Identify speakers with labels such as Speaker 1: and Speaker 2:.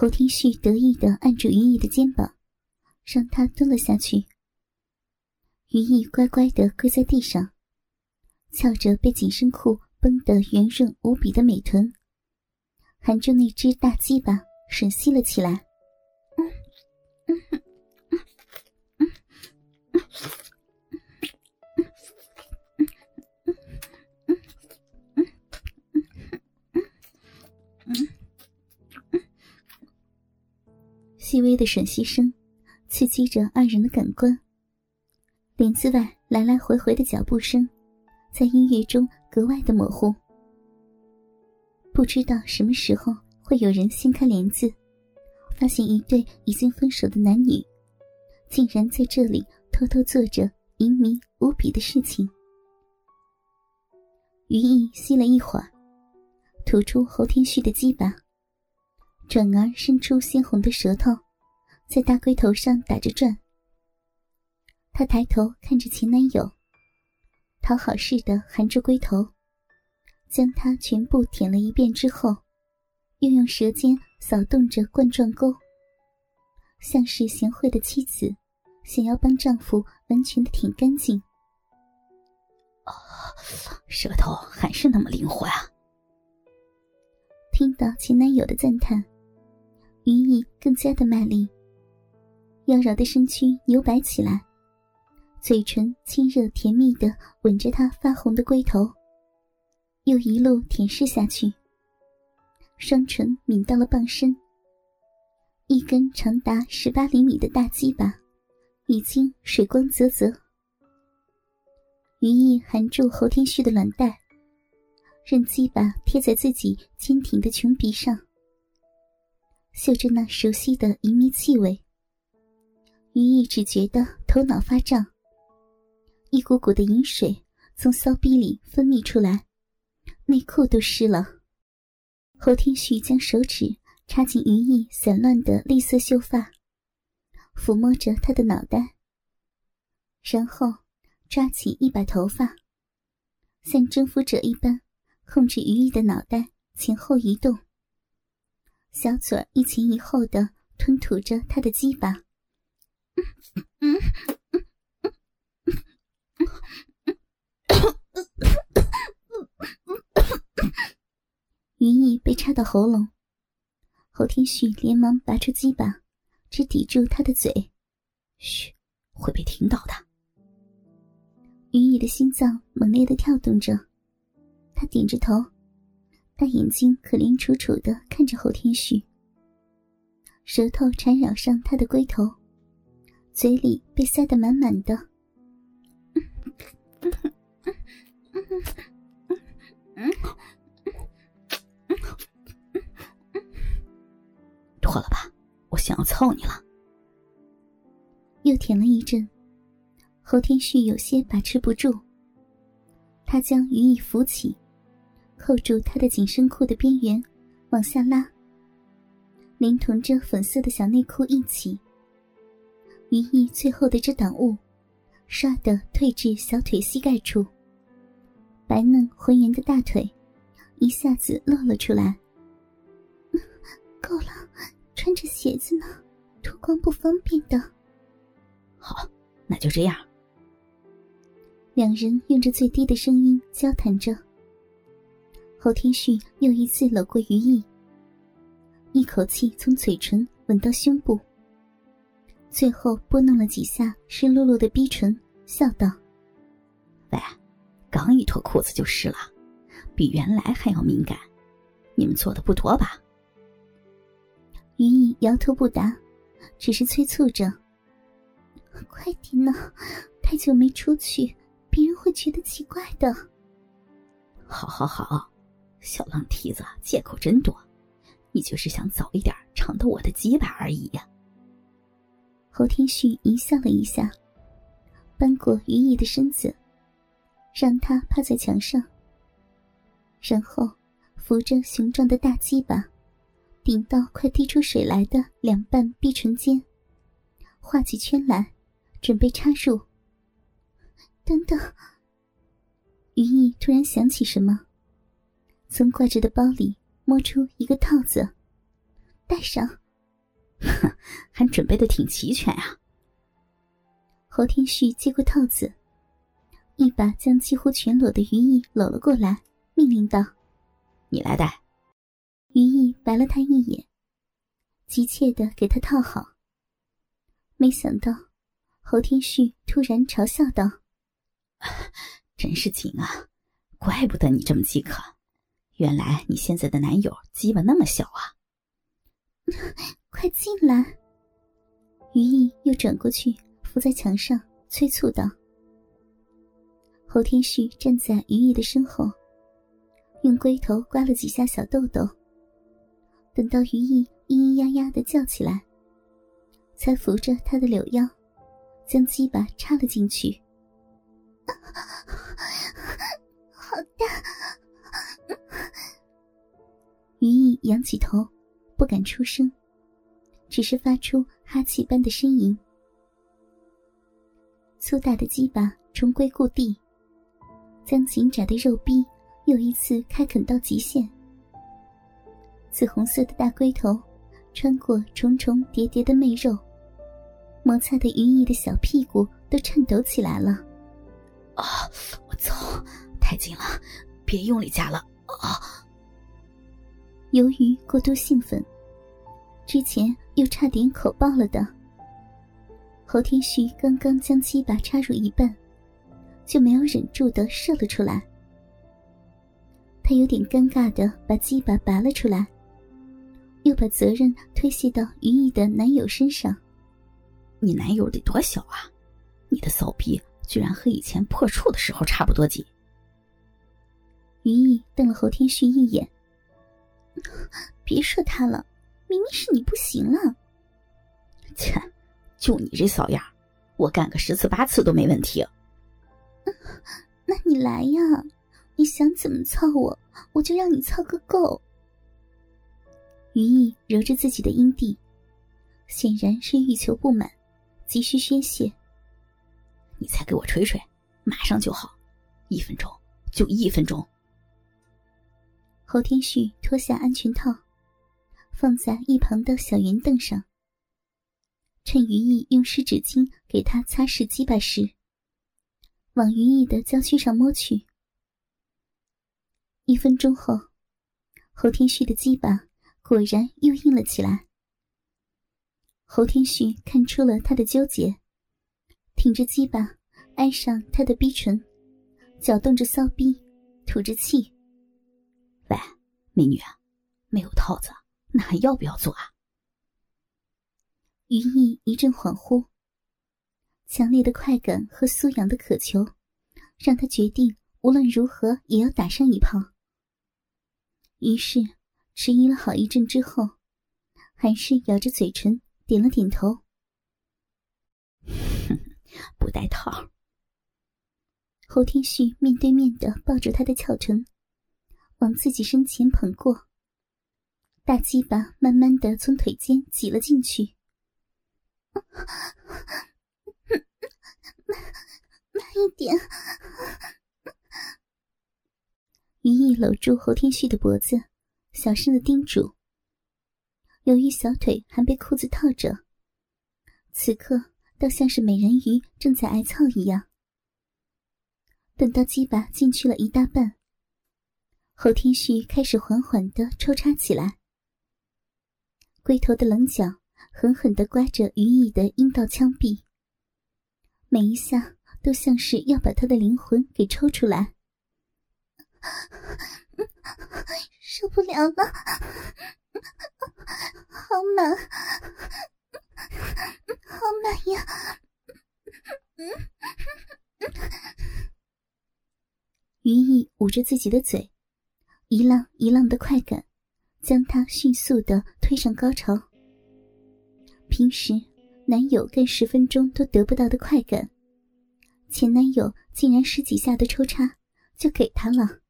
Speaker 1: 侯天旭得意的按住于毅的肩膀，让他蹲了下去。于毅乖乖的跪在地上，翘着被紧身裤绷得圆润无比的美臀，含住那只大鸡巴吮吸了起来。嗯嗯细微的吮吸声，刺激着二人的感官。帘子外来来回回的脚步声，在音乐中格外的模糊。不知道什么时候会有人掀开帘子，发现一对已经分手的男女，竟然在这里偷偷做着淫靡无比的事情。余意吸了一会儿，吐出侯天旭的鸡巴。转而伸出鲜红的舌头，在大龟头上打着转。她抬头看着前男友，讨好似的含住龟头，将它全部舔了一遍之后，又用舌尖扫动着冠状沟，像是贤惠的妻子，想要帮丈夫完全的舔干净。
Speaker 2: 哦，舌头还是那么灵活啊！
Speaker 1: 听到前男友的赞叹。云逸更加的卖力，妖娆的身躯扭摆起来，嘴唇亲热甜蜜的吻着他发红的龟头，又一路舔舐下去。双唇抿到了傍身，一根长达十八厘米的大鸡巴已经水光泽泽。余意含住侯天旭的卵带，任鸡巴贴在自己坚挺的琼鼻上。嗅着那熟悉的淫靡气味，于毅只觉得头脑发胀，一股股的淫水从骚逼里分泌出来，内裤都湿了。侯天旭将手指插进于毅散乱的栗色秀发，抚摸着他的脑袋，然后抓起一把头发，像征服者一般控制于毅的脑袋前后移动。小嘴一前一后的吞吐着他的鸡巴，云逸被插到喉咙，侯天旭连忙拔出鸡巴，只抵住他的嘴，
Speaker 2: 嘘，会被听到的。
Speaker 1: 云逸的心脏猛烈的跳动着，他点着头。大眼睛可怜楚楚的看着侯天旭，舌头缠绕上他的龟头，嘴里被塞得满满的。
Speaker 2: 脱了吧，我想要操你了。
Speaker 1: 又舔了一阵，侯天旭有些把持不住，他将余意扶起。扣住他的紧身裤的边缘，往下拉，连同着粉色的小内裤一起。余意最后的遮挡物，唰的退至小腿膝盖处，白嫩浑圆的大腿一下子露了出来。够了，穿着鞋子呢，脱光不方便的。
Speaker 2: 好，那就这样。
Speaker 1: 两人用着最低的声音交谈着。侯天旭又一次搂过余毅，一口气从嘴唇吻到胸部，最后拨弄了几下湿漉漉的逼唇，笑道：“
Speaker 2: 喂，刚一脱裤子就湿了，比原来还要敏感，你们做的不多吧？”
Speaker 1: 余意摇头不答，只是催促着：“快点呢，太久没出去，别人会觉得奇怪的。”“
Speaker 2: 好好好。”小浪蹄子借口真多，你就是想早一点尝到我的鸡巴而已呀。
Speaker 1: 侯天旭一笑了一下，扳过于毅的身子，让他趴在墙上，然后扶着雄壮的大鸡巴，顶到快滴出水来的两半逼唇间，画起圈来，准备插入。等等，于毅突然想起什么。从挂着的包里摸出一个套子，戴上，
Speaker 2: 还准备的挺齐全啊。
Speaker 1: 侯天旭接过套子，一把将几乎全裸的于毅搂了过来，命令道：“
Speaker 2: 你来戴。”
Speaker 1: 于毅白了他一眼，急切的给他套好。没想到，侯天旭突然嘲笑道：“
Speaker 2: 真是紧啊，怪不得你这么饥渴，原来你现在的男友鸡巴那么小啊！”
Speaker 1: 快进来。于毅又转过去，伏在墙上，催促道：“侯天旭站在于毅的身后，用龟头刮了几下小豆豆。等到于毅咿咿呀呀的叫起来，才扶着他的柳腰，将鸡巴插了进去。好大！于毅仰起头，不敢出声。只是发出哈气般的呻吟，粗大的鸡巴重归故地，将紧窄的肉壁又一次开垦到极限。紫红色的大龟头穿过重重叠叠的媚肉，摩擦的云逸的小屁股都颤抖起来了。
Speaker 2: 啊！我操！太紧了，别用力夹了啊！
Speaker 1: 由于过度兴奋。之前又差点口爆了的侯天旭，刚刚将鸡巴插入一半，就没有忍住的射了出来。他有点尴尬的把鸡巴拔了出来，又把责任推卸到于毅的男友身上。
Speaker 2: 你男友得多小啊？你的骚逼居然和以前破处的时候差不多紧。
Speaker 1: 于毅瞪了侯天旭一眼，别说他了。明明是你不行了，
Speaker 2: 切！就你这骚样，我干个十次八次都没问题。
Speaker 1: 嗯那你来呀！你想怎么操我，我就让你操个够。于毅揉着自己的阴蒂，显然是欲求不满，急需宣泄。
Speaker 2: 你再给我吹吹，马上就好，一分钟就一分钟。
Speaker 1: 侯天旭脱下安全套。放在一旁的小圆凳上。趁于毅用湿纸巾给他擦拭鸡巴时，往于毅的娇躯上摸去。一分钟后，侯天旭的鸡巴果然又硬了起来。侯天旭看出了他的纠结，挺着鸡巴挨上他的逼唇，搅动着骚逼，吐着气：“，
Speaker 2: 美女，没有套子。”那还要不要做啊？
Speaker 1: 于毅一阵恍惚，强烈的快感和苏阳的渴求，让他决定无论如何也要打上一炮。于是迟疑了好一阵之后，还是咬着嘴唇点了点头。
Speaker 2: 不带套。
Speaker 1: 侯天旭面对面的抱着他的翘臀，往自己身前捧过。大鸡巴慢慢的从腿间挤了进去，慢慢一点。于毅搂住侯天旭的脖子，小声的叮嘱。由于小腿还被裤子套着，此刻倒像是美人鱼正在挨操一样。等到鸡巴进去了一大半，侯天旭开始缓缓的抽插起来。龟头的棱角狠狠地刮着于毅的阴道腔壁，每一下都像是要把他的灵魂给抽出来。受不了了，好满，好满呀！于毅捂着自己的嘴，一浪一浪的快感。将他迅速的推上高潮。平时男友干十分钟都得不到的快感，前男友竟然十几下的抽插就给他了。